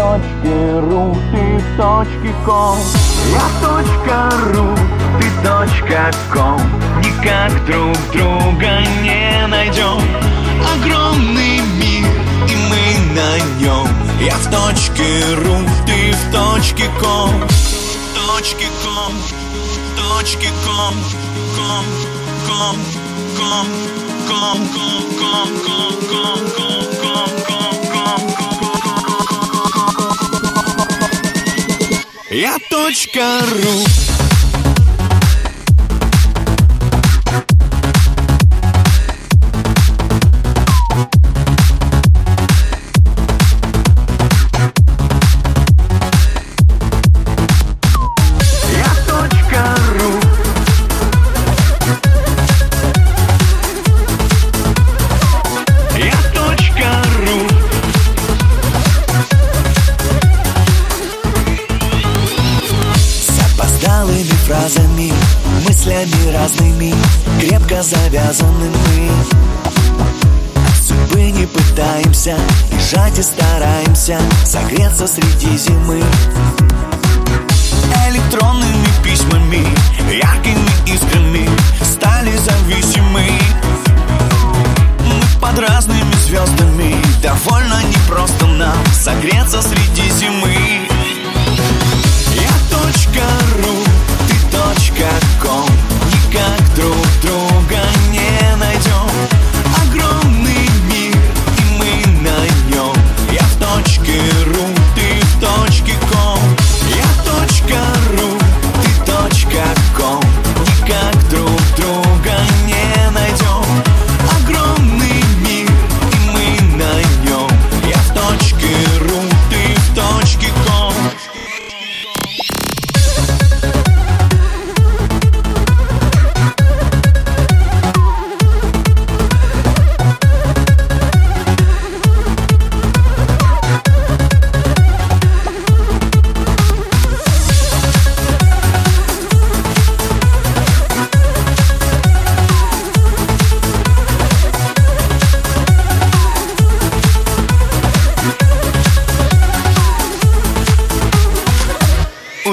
точке ру, ты в точке ком. Я точка ру, ты точка ком. Никак друг друга не найдем. Огромный мир, и мы на нем. Я в точке ру, ты в точке ком. Точке ком, точке ком, ком, ком, ком, ком, ком, ком, ком, ком, ком, Я точка ру. Опоздалыми фразами, мыслями разными Крепко завязанными. От судьбы не пытаемся Бежать и стараемся Согреться среди зимы. Электронными письмами, яркими искрами Стали зависимы. Мы под разными звездами Довольно непросто нам Согреться среди зимы. Точка ру,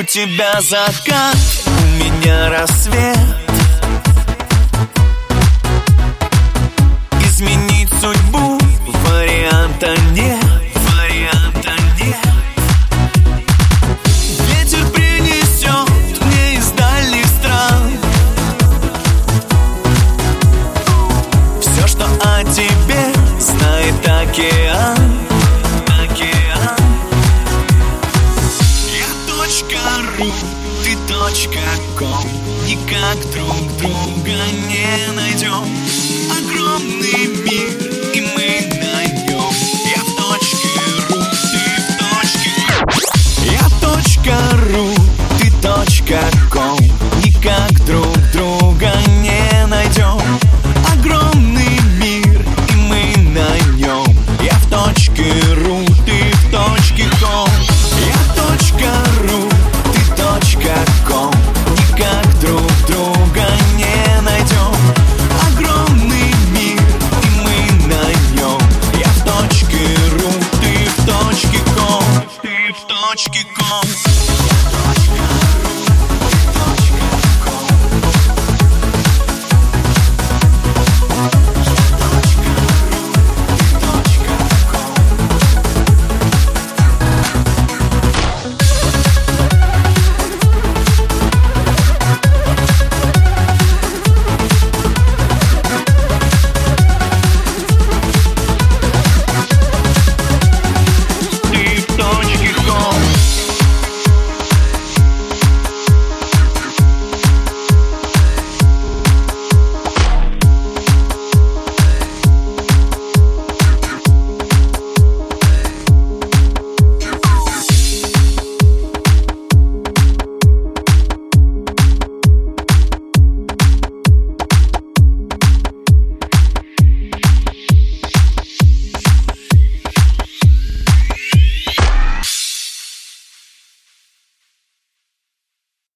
тебя закат, у меня рассвет точка ком Никак друг друга не найдем Огромный мир, и мы